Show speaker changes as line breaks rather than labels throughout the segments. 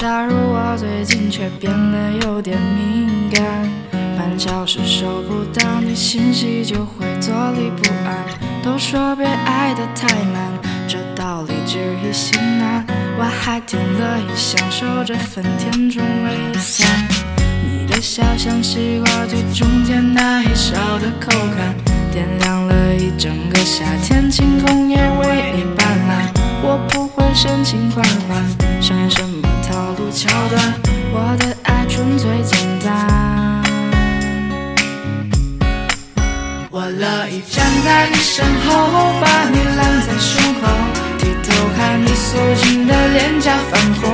假如我最近却变得有点敏感，半小时收不到你信息就会坐立不安。都说别爱得太慢，这道理只易行难，我还挺乐意享受这份甜中微酸。你的笑像西瓜最中间那一勺的口感，点亮了一整个夏天，晴空也为你斑斓。我不会深情款款，我乐意站在你身后，把你揽在胸口，低头看你素净的脸颊泛红。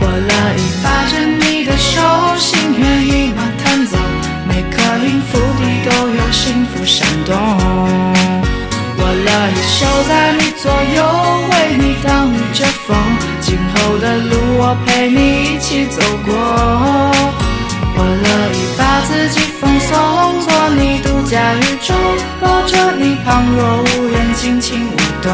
我乐意把着你的手，心猿意马弹奏，每颗音符里都有幸福闪动。我乐意守在你左右，为你挡雨遮风，今后的路我陪你一起走过。我乐意把把自己放松，做你独家宇宙，抱着你旁若无人，尽情舞动。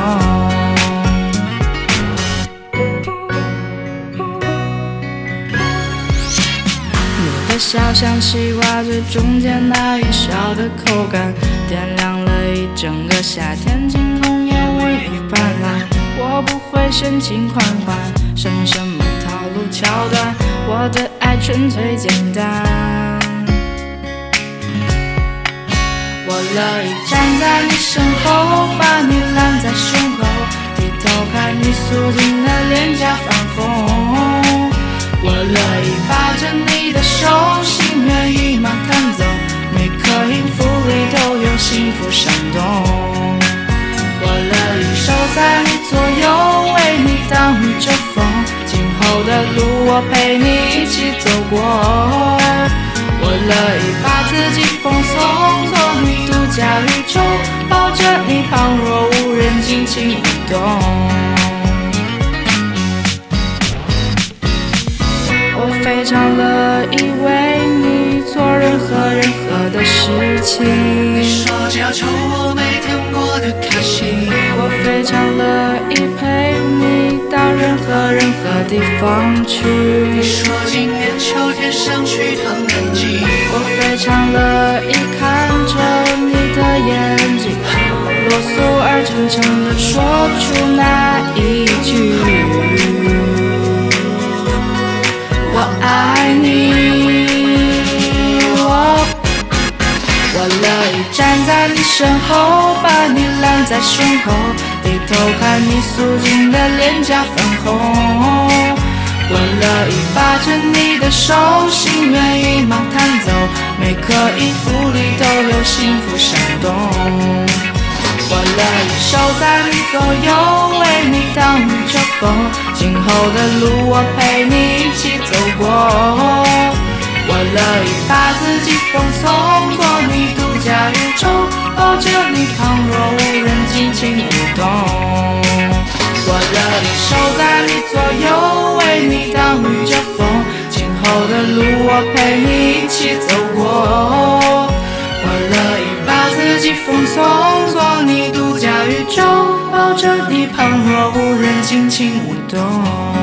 你的笑像西瓜最中间那一勺的口感，点亮了一整个夏天，晴空也为你泛滥。我不会深情款款，上演什么套路桥段，我的爱纯粹简单。乐意站在你身后，把你揽在胸口，低头看你素净的脸颊泛红。我乐意把着你的手，心猿意马弹奏，每颗音符里都有幸福闪动。我乐意守在你左右，为你挡雨遮风，今后的路我陪你一起走过。我乐意把自己放松，做你独家宇宙，抱着你旁若无人，尽情舞动。我非常乐意为你做任何任何的事情。
你说只要求我每天过得开心。
我非常乐意陪你到任何任何地方去你。
说今年秋天想去趟南极。
我非常乐意看，啰嗦而真诚地说出那一句。我爱你，我我乐意站在你身后，把你揽在胸口，低头看你素净的脸颊泛红。我乐意把着你的手，心猿意马弹奏，每颗音符里都有幸福闪动。我乐意守在你左右，为你挡雨遮风，今后的路我陪你一起走过。我乐意把自己放松，做你独家宇宙，抱着你旁若无人，尽情舞动。我乐意守在你左右，为你挡雨遮风，今后的路我陪你一起走过。我乐意把自己放松，做你，抱着你旁若无人，尽情舞动。